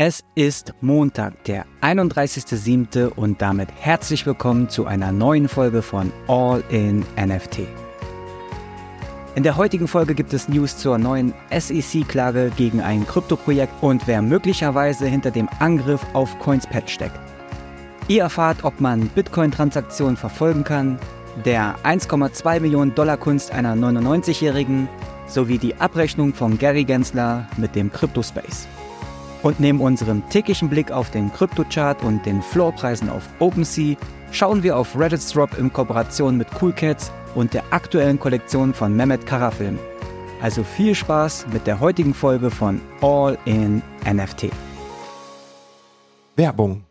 Es ist Montag, der 31.07. und damit herzlich willkommen zu einer neuen Folge von All in NFT. In der heutigen Folge gibt es News zur neuen SEC-Klage gegen ein Kryptoprojekt und wer möglicherweise hinter dem Angriff auf CoinsPad steckt. Ihr erfahrt, ob man Bitcoin-Transaktionen verfolgen kann, der 1,2 Millionen Dollar Kunst einer 99-Jährigen sowie die Abrechnung von Gary Gensler mit dem Cryptospace. Und neben unserem täglichen Blick auf den Kryptochart und den Floorpreisen auf OpenSea schauen wir auf Reddit's Drop in Kooperation mit Cool Cats und der aktuellen Kollektion von Mehmet Karafilm. Also viel Spaß mit der heutigen Folge von All in NFT. Werbung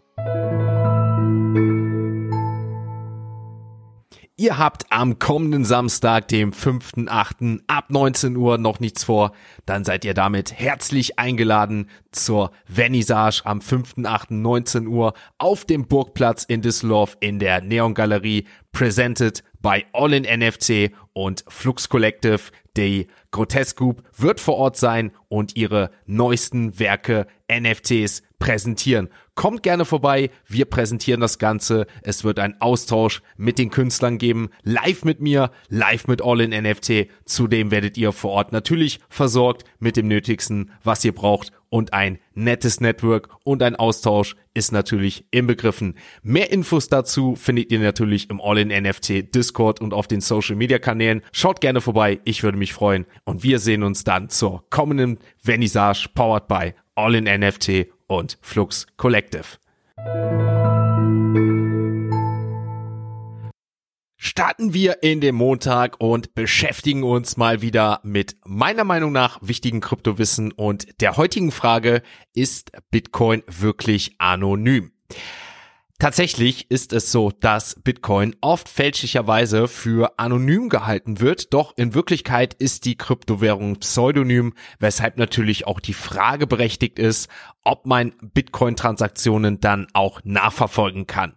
Ihr habt am kommenden Samstag, dem 5.8. ab 19 Uhr noch nichts vor, dann seid ihr damit herzlich eingeladen zur Vernissage am 5.8. 19 Uhr auf dem Burgplatz in Düsseldorf in der Neon Galerie, presented by All in NFC und Flux Collective. Die Grotesque Group wird vor Ort sein und ihre neuesten Werke NFTs präsentieren. Kommt gerne vorbei, wir präsentieren das Ganze. Es wird ein Austausch mit den Künstlern geben, live mit mir, live mit All in NFT. Zudem werdet ihr vor Ort natürlich versorgt mit dem Nötigsten, was ihr braucht und ein nettes Network und ein Austausch ist natürlich inbegriffen. Mehr Infos dazu findet ihr natürlich im All in NFT Discord und auf den Social Media Kanälen. Schaut gerne vorbei, ich würde mich freuen und wir sehen uns dann zur kommenden Vernissage powered by All in NFT und Flux Collective. Starten wir in den Montag und beschäftigen uns mal wieder mit meiner Meinung nach wichtigen Kryptowissen und der heutigen Frage, ist Bitcoin wirklich anonym? Tatsächlich ist es so, dass Bitcoin oft fälschlicherweise für anonym gehalten wird, doch in Wirklichkeit ist die Kryptowährung pseudonym, weshalb natürlich auch die Frage berechtigt ist, ob man Bitcoin-Transaktionen dann auch nachverfolgen kann.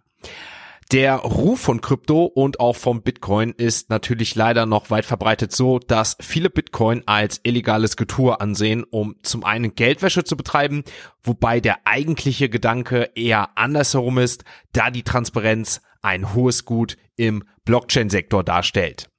Der Ruf von Krypto und auch vom Bitcoin ist natürlich leider noch weit verbreitet so, dass viele Bitcoin als illegales Getue ansehen, um zum einen Geldwäsche zu betreiben, wobei der eigentliche Gedanke eher andersherum ist, da die Transparenz ein hohes Gut im Blockchain-Sektor darstellt.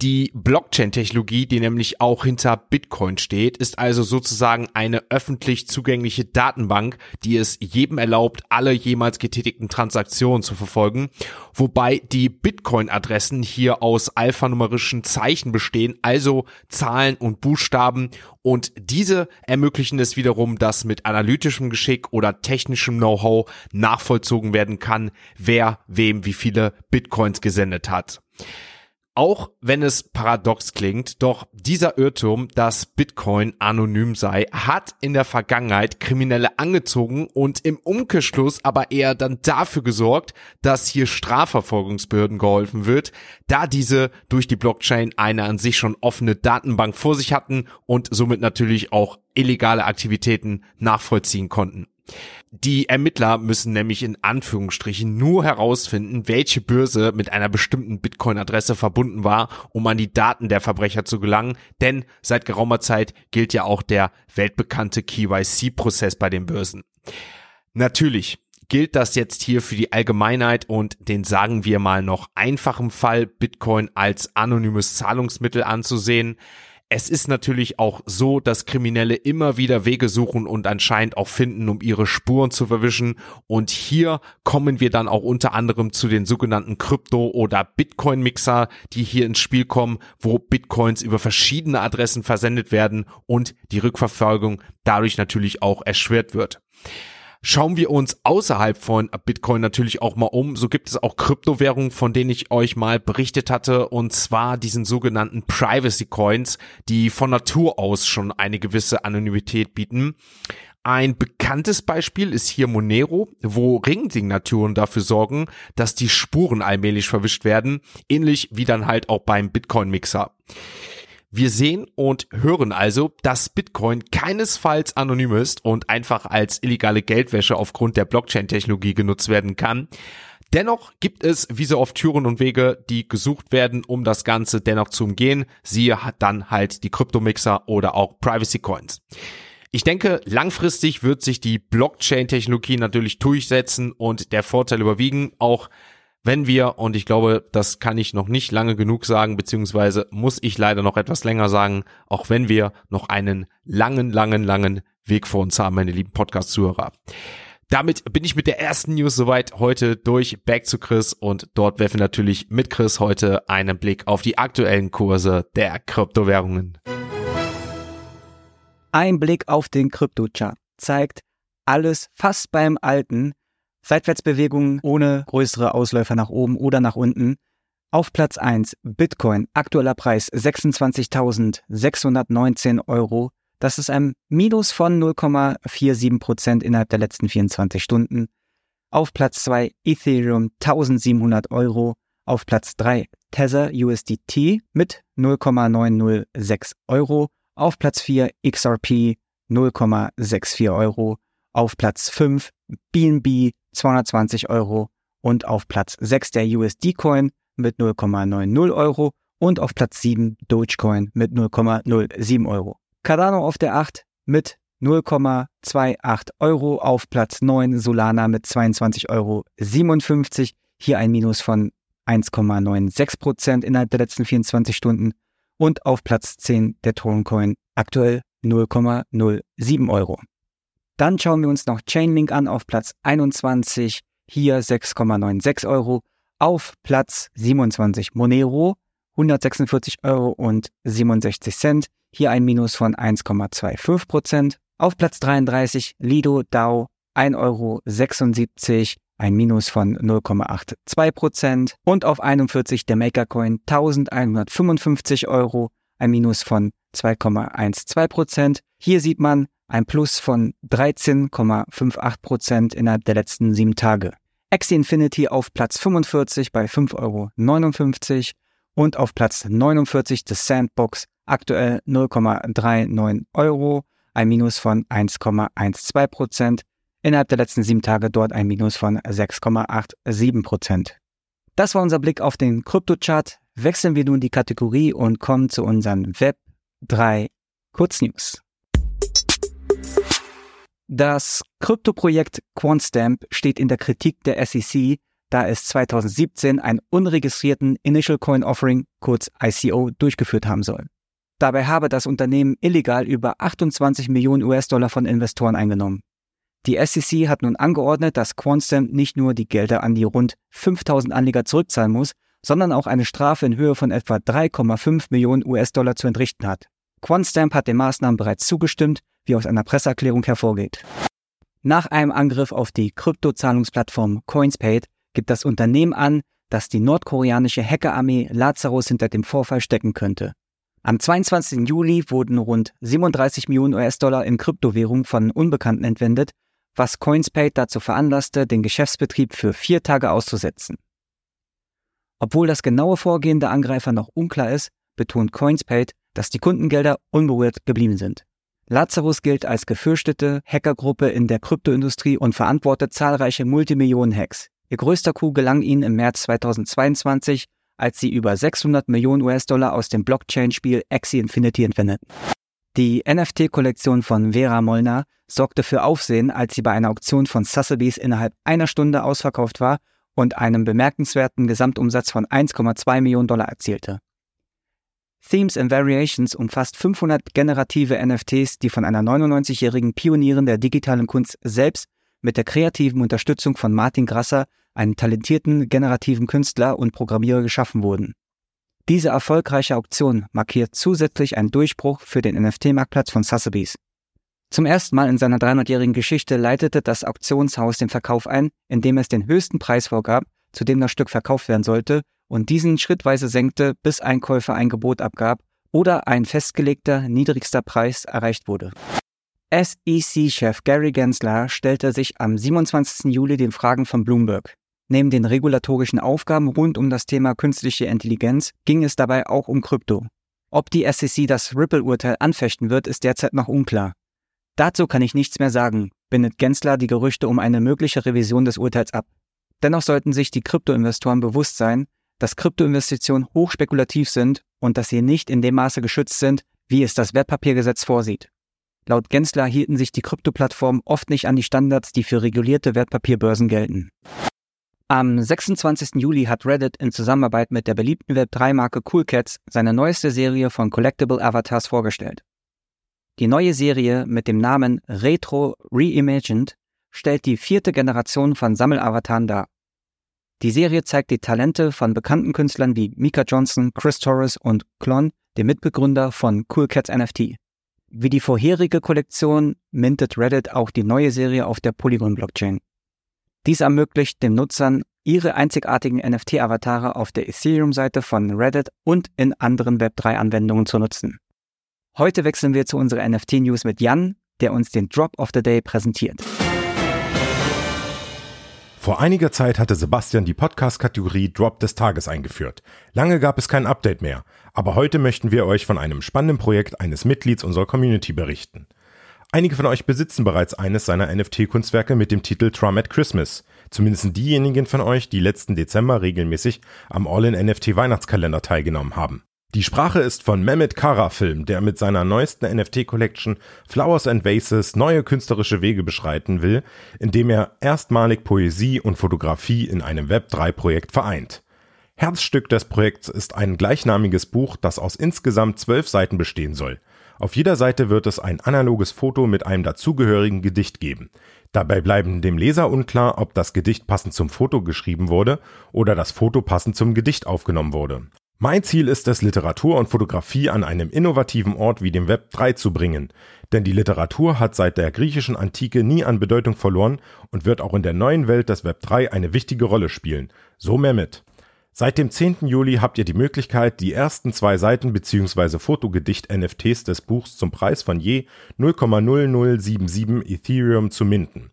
Die Blockchain-Technologie, die nämlich auch hinter Bitcoin steht, ist also sozusagen eine öffentlich zugängliche Datenbank, die es jedem erlaubt, alle jemals getätigten Transaktionen zu verfolgen, wobei die Bitcoin-Adressen hier aus alphanumerischen Zeichen bestehen, also Zahlen und Buchstaben und diese ermöglichen es wiederum, dass mit analytischem Geschick oder technischem Know-how nachvollzogen werden kann, wer wem wie viele Bitcoins gesendet hat. Auch wenn es paradox klingt, doch dieser Irrtum, dass Bitcoin anonym sei, hat in der Vergangenheit Kriminelle angezogen und im Umkehrschluss aber eher dann dafür gesorgt, dass hier Strafverfolgungsbehörden geholfen wird, da diese durch die Blockchain eine an sich schon offene Datenbank vor sich hatten und somit natürlich auch illegale Aktivitäten nachvollziehen konnten. Die Ermittler müssen nämlich in Anführungsstrichen nur herausfinden, welche Börse mit einer bestimmten Bitcoin-Adresse verbunden war, um an die Daten der Verbrecher zu gelangen, denn seit geraumer Zeit gilt ja auch der weltbekannte KYC-Prozess bei den Börsen. Natürlich gilt das jetzt hier für die Allgemeinheit und den sagen wir mal noch einfachen Fall Bitcoin als anonymes Zahlungsmittel anzusehen. Es ist natürlich auch so, dass Kriminelle immer wieder Wege suchen und anscheinend auch finden, um ihre Spuren zu verwischen. Und hier kommen wir dann auch unter anderem zu den sogenannten Krypto- oder Bitcoin-Mixer, die hier ins Spiel kommen, wo Bitcoins über verschiedene Adressen versendet werden und die Rückverfolgung dadurch natürlich auch erschwert wird. Schauen wir uns außerhalb von Bitcoin natürlich auch mal um. So gibt es auch Kryptowährungen, von denen ich euch mal berichtet hatte, und zwar diesen sogenannten Privacy Coins, die von Natur aus schon eine gewisse Anonymität bieten. Ein bekanntes Beispiel ist hier Monero, wo Ringsignaturen dafür sorgen, dass die Spuren allmählich verwischt werden, ähnlich wie dann halt auch beim Bitcoin-Mixer. Wir sehen und hören also, dass Bitcoin keinesfalls anonym ist und einfach als illegale Geldwäsche aufgrund der Blockchain-Technologie genutzt werden kann. Dennoch gibt es wie so oft Türen und Wege, die gesucht werden, um das Ganze dennoch zu umgehen. Siehe dann halt die Kryptomixer oder auch Privacy Coins. Ich denke, langfristig wird sich die Blockchain-Technologie natürlich durchsetzen und der Vorteil überwiegen, auch wenn wir, und ich glaube, das kann ich noch nicht lange genug sagen, beziehungsweise muss ich leider noch etwas länger sagen, auch wenn wir noch einen langen, langen, langen Weg vor uns haben, meine lieben Podcast-Zuhörer. Damit bin ich mit der ersten News soweit heute durch. Back zu Chris und dort werfen natürlich mit Chris heute einen Blick auf die aktuellen Kurse der Kryptowährungen. Ein Blick auf den Kryptochart zeigt alles fast beim Alten. Seitwärtsbewegungen ohne größere Ausläufer nach oben oder nach unten. Auf Platz 1 Bitcoin, aktueller Preis 26.619 Euro. Das ist ein Minus von 0,47 Prozent innerhalb der letzten 24 Stunden. Auf Platz 2 Ethereum 1700 Euro. Auf Platz 3 Tether USDT mit 0,906 Euro. Auf Platz 4 XRP 0,64 Euro. Auf Platz 5 BNB 220 Euro. Und auf Platz 6 der USD Coin mit 0,90 Euro. Und auf Platz 7 Dogecoin mit 0,07 Euro. Cardano auf der 8 mit 0,28 Euro. Auf Platz 9 Solana mit 22,57 Euro. Hier ein Minus von 1,96 Prozent innerhalb der letzten 24 Stunden. Und auf Platz 10 der Toncoin aktuell 0,07 Euro. Dann schauen wir uns noch Chainlink an auf Platz 21, hier 6,96 Euro. Auf Platz 27 Monero 146 Euro und 67 Cent. Hier ein Minus von 1,25 Prozent. Auf Platz 33 Lido DAO 1,76 Euro, ein Minus von 0,82 Prozent. Und auf 41 der Makercoin 1155 Euro, ein Minus von 2,12 Prozent. Hier sieht man ein Plus von 13,58 Prozent innerhalb der letzten sieben Tage. Axie Infinity auf Platz 45 bei 5,59 Euro und auf Platz 49 des Sandbox aktuell 0,39 Euro, ein Minus von 1,12 Prozent. Innerhalb der letzten sieben Tage dort ein Minus von 6,87 Prozent. Das war unser Blick auf den Kryptochart. Wechseln wir nun die Kategorie und kommen zu unseren Web 3 Kurznews. Das Kryptoprojekt QuantStamp steht in der Kritik der SEC, da es 2017 einen unregistrierten Initial Coin Offering, kurz ICO, durchgeführt haben soll. Dabei habe das Unternehmen illegal über 28 Millionen US-Dollar von Investoren eingenommen. Die SEC hat nun angeordnet, dass Quantstamp nicht nur die Gelder an die rund 5000 Anleger zurückzahlen muss, sondern auch eine Strafe in Höhe von etwa 3,5 Millionen US-Dollar zu entrichten hat. Quantstamp hat den Maßnahmen bereits zugestimmt, wie aus einer Presseerklärung hervorgeht. Nach einem Angriff auf die Kryptozahlungsplattform Coinspaid gibt das Unternehmen an, dass die nordkoreanische Hackerarmee Lazarus hinter dem Vorfall stecken könnte. Am 22. Juli wurden rund 37 Millionen US-Dollar in Kryptowährung von Unbekannten entwendet, was Coinspaid dazu veranlasste, den Geschäftsbetrieb für vier Tage auszusetzen. Obwohl das genaue Vorgehen der Angreifer noch unklar ist, betont Coinspaid, dass die Kundengelder unberührt geblieben sind. Lazarus gilt als gefürchtete Hackergruppe in der Kryptoindustrie und verantwortet zahlreiche Multimillionen-Hacks. Ihr größter Coup gelang ihnen im März 2022, als sie über 600 Millionen US-Dollar aus dem Blockchain-Spiel Axie Infinity entwendeten. Die NFT-Kollektion von Vera Molnar sorgte für Aufsehen, als sie bei einer Auktion von Sotheby's innerhalb einer Stunde ausverkauft war und einen bemerkenswerten Gesamtumsatz von 1,2 Millionen Dollar erzielte. Themes and Variations umfasst 500 generative NFTs, die von einer 99-jährigen Pionierin der digitalen Kunst selbst mit der kreativen Unterstützung von Martin Grasser, einem talentierten generativen Künstler und Programmierer, geschaffen wurden. Diese erfolgreiche Auktion markiert zusätzlich einen Durchbruch für den NFT-Marktplatz von Sotheby's. Zum ersten Mal in seiner 300-jährigen Geschichte leitete das Auktionshaus den Verkauf ein, indem es den höchsten Preis vorgab, zu dem das Stück verkauft werden sollte, und diesen schrittweise senkte, bis ein Käufer ein Gebot abgab oder ein festgelegter niedrigster Preis erreicht wurde. SEC-Chef Gary Gensler stellte sich am 27. Juli den Fragen von Bloomberg. Neben den regulatorischen Aufgaben rund um das Thema künstliche Intelligenz ging es dabei auch um Krypto. Ob die SEC das Ripple-Urteil anfechten wird, ist derzeit noch unklar. Dazu kann ich nichts mehr sagen, bindet Gensler die Gerüchte um eine mögliche Revision des Urteils ab. Dennoch sollten sich die Kryptoinvestoren bewusst sein, dass Kryptoinvestitionen hochspekulativ sind und dass sie nicht in dem Maße geschützt sind, wie es das Wertpapiergesetz vorsieht. Laut Gensler hielten sich die Krypto-Plattformen oft nicht an die Standards, die für regulierte Wertpapierbörsen gelten. Am 26. Juli hat Reddit in Zusammenarbeit mit der beliebten Web3-Marke Cool Cats seine neueste Serie von Collectible Avatars vorgestellt. Die neue Serie mit dem Namen Retro Reimagined stellt die vierte Generation von Sammelavataren dar. Die Serie zeigt die Talente von bekannten Künstlern wie Mika Johnson, Chris Torres und Klon, dem Mitbegründer von Cool Cats NFT. Wie die vorherige Kollektion mintet Reddit auch die neue Serie auf der Polygon-Blockchain. Dies ermöglicht den Nutzern, ihre einzigartigen NFT-Avatare auf der Ethereum-Seite von Reddit und in anderen Web3-Anwendungen zu nutzen. Heute wechseln wir zu unserer NFT-News mit Jan, der uns den Drop of the Day präsentiert. Vor einiger Zeit hatte Sebastian die Podcast-Kategorie Drop des Tages eingeführt. Lange gab es kein Update mehr, aber heute möchten wir euch von einem spannenden Projekt eines Mitglieds unserer Community berichten. Einige von euch besitzen bereits eines seiner NFT-Kunstwerke mit dem Titel Trum at Christmas. Zumindest diejenigen von euch, die letzten Dezember regelmäßig am All-in-NFT Weihnachtskalender teilgenommen haben. Die Sprache ist von Mehmet Kara Film, der mit seiner neuesten NFT-Collection Flowers and Vases neue künstlerische Wege beschreiten will, indem er erstmalig Poesie und Fotografie in einem Web3-Projekt vereint. Herzstück des Projekts ist ein gleichnamiges Buch, das aus insgesamt zwölf Seiten bestehen soll. Auf jeder Seite wird es ein analoges Foto mit einem dazugehörigen Gedicht geben. Dabei bleiben dem Leser unklar, ob das Gedicht passend zum Foto geschrieben wurde oder das Foto passend zum Gedicht aufgenommen wurde. Mein Ziel ist es, Literatur und Fotografie an einem innovativen Ort wie dem Web 3 zu bringen, denn die Literatur hat seit der griechischen Antike nie an Bedeutung verloren und wird auch in der neuen Welt des Web 3 eine wichtige Rolle spielen. So mehr mit. Seit dem 10. Juli habt ihr die Möglichkeit, die ersten zwei Seiten bzw. Fotogedicht-NFTs des Buchs zum Preis von je 0,0077 Ethereum zu minden.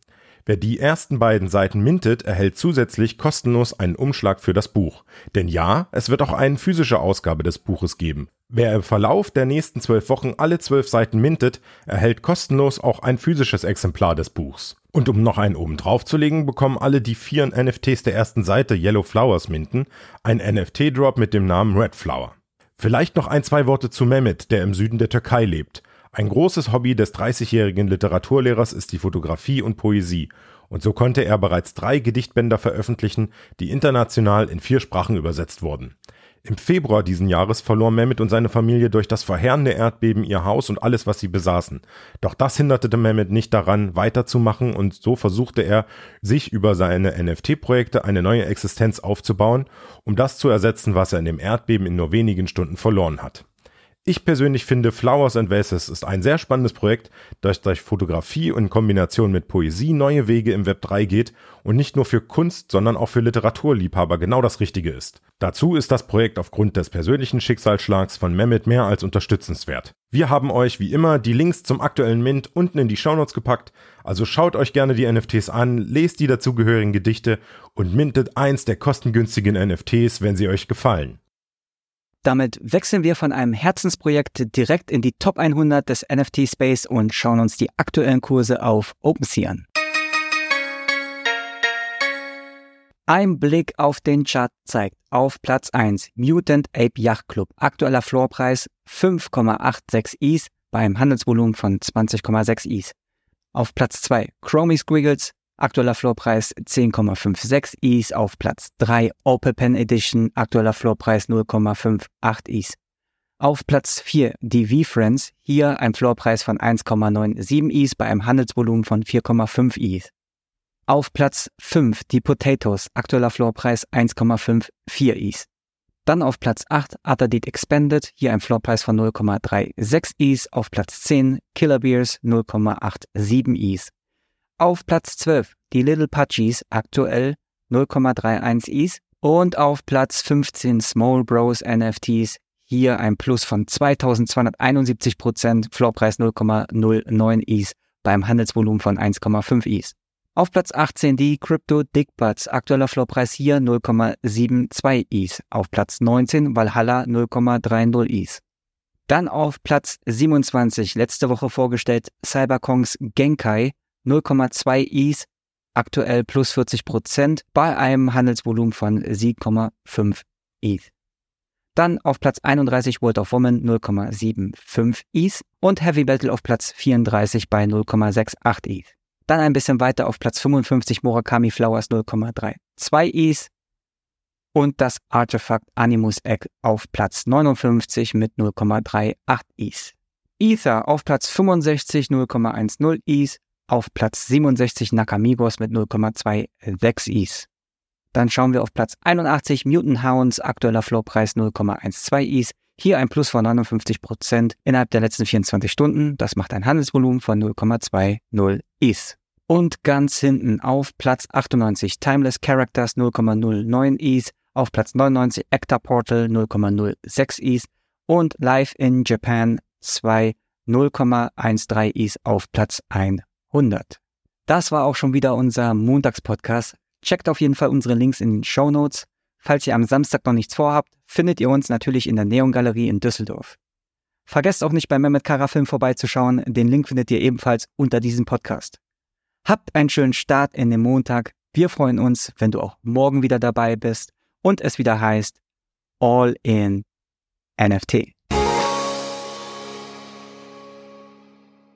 Wer die ersten beiden Seiten mintet, erhält zusätzlich kostenlos einen Umschlag für das Buch. Denn ja, es wird auch eine physische Ausgabe des Buches geben. Wer im Verlauf der nächsten zwölf Wochen alle zwölf Seiten mintet, erhält kostenlos auch ein physisches Exemplar des Buchs. Und um noch einen oben drauf zu legen, bekommen alle, die vier NFTs der ersten Seite Yellow Flowers minten, ein NFT-Drop mit dem Namen Red Flower. Vielleicht noch ein, zwei Worte zu Mehmet, der im Süden der Türkei lebt. Ein großes Hobby des 30-jährigen Literaturlehrers ist die Fotografie und Poesie, und so konnte er bereits drei Gedichtbänder veröffentlichen, die international in vier Sprachen übersetzt wurden. Im Februar diesen Jahres verlor Mehmet und seine Familie durch das verheerende Erdbeben ihr Haus und alles, was sie besaßen. Doch das hinderte Mehmet nicht daran, weiterzumachen und so versuchte er, sich über seine NFT-Projekte eine neue Existenz aufzubauen, um das zu ersetzen, was er in dem Erdbeben in nur wenigen Stunden verloren hat. Ich persönlich finde Flowers and Vases ist ein sehr spannendes Projekt, das durch Fotografie und in Kombination mit Poesie neue Wege im Web 3 geht und nicht nur für Kunst, sondern auch für Literaturliebhaber genau das Richtige ist. Dazu ist das Projekt aufgrund des persönlichen Schicksalsschlags von Mehmet mehr als unterstützenswert. Wir haben euch wie immer die Links zum aktuellen Mint unten in die Shownotes gepackt, also schaut euch gerne die NFTs an, lest die dazugehörigen Gedichte und mintet eins der kostengünstigen NFTs, wenn sie euch gefallen. Damit wechseln wir von einem Herzensprojekt direkt in die Top 100 des NFT Space und schauen uns die aktuellen Kurse auf OpenSea an. Ein Blick auf den Chart zeigt auf Platz 1 Mutant Ape Yacht Club, aktueller Floorpreis 5,86 ETH beim Handelsvolumen von 20,6 ETH. Auf Platz 2 Chromie Squiggles, Aktueller Floorpreis 10,56 ETH auf Platz 3. Opel Pen Edition, aktueller Floorpreis 0,58 ETH. Auf Platz 4 die V-Friends, hier ein Floorpreis von 1,97 ETH bei einem Handelsvolumen von 4,5 ETH. Auf Platz 5 die Potatoes, aktueller Floorpreis 1,54 ETH. Dann auf Platz 8 Atadit Expanded, hier ein Floorpreis von 0,36 ETH. Auf Platz 10 Killer Beers 0,87 ETH. Auf Platz 12 die Little Pudgies, aktuell 0,31 ETH. Und auf Platz 15 Small Bros NFTs, hier ein Plus von 2271 Prozent, Floorpreis 0,09 ETH beim Handelsvolumen von 1,5 ETH. Auf Platz 18 die Crypto Dickbuds, aktueller Floorpreis hier 0,72 ETH. Auf Platz 19 Valhalla 0,30 ETH. Dann auf Platz 27, letzte Woche vorgestellt, Cyberkongs Genkai 0,2 ETH, aktuell plus 40 Prozent bei einem Handelsvolumen von 7,5 ETH. Dann auf Platz 31 World of Woman 0,75 ETH und Heavy Metal auf Platz 34 bei 0,68 ETH. Dann ein bisschen weiter auf Platz 55 Murakami Flowers 0,32 ETH und das Artifact Animus Egg auf Platz 59 mit 0,38 ETH. Ether auf Platz 65 0,10 ETH, auf Platz 67 Nakamigos mit 0,26 ETH. Dann schauen wir auf Platz 81 Mutant Hounds, aktueller Flowpreis 0,12 ETH. Hier ein Plus von 59% innerhalb der letzten 24 Stunden. Das macht ein Handelsvolumen von 0,20 ETH. Und ganz hinten auf Platz 98 Timeless Characters 0,09 ETH, auf Platz 99 Actor Portal 0,06 ETH und Live in Japan 2 0,13 ETH auf Platz 100. Das war auch schon wieder unser Montagspodcast. Checkt auf jeden Fall unsere Links in den Show Notes. Falls ihr am Samstag noch nichts vorhabt, findet ihr uns natürlich in der Neon Galerie in Düsseldorf. Vergesst auch nicht bei Mehmet Kara Film vorbeizuschauen. Den Link findet ihr ebenfalls unter diesem Podcast. Habt einen schönen Start in den Montag. Wir freuen uns, wenn du auch morgen wieder dabei bist und es wieder heißt All in NFT.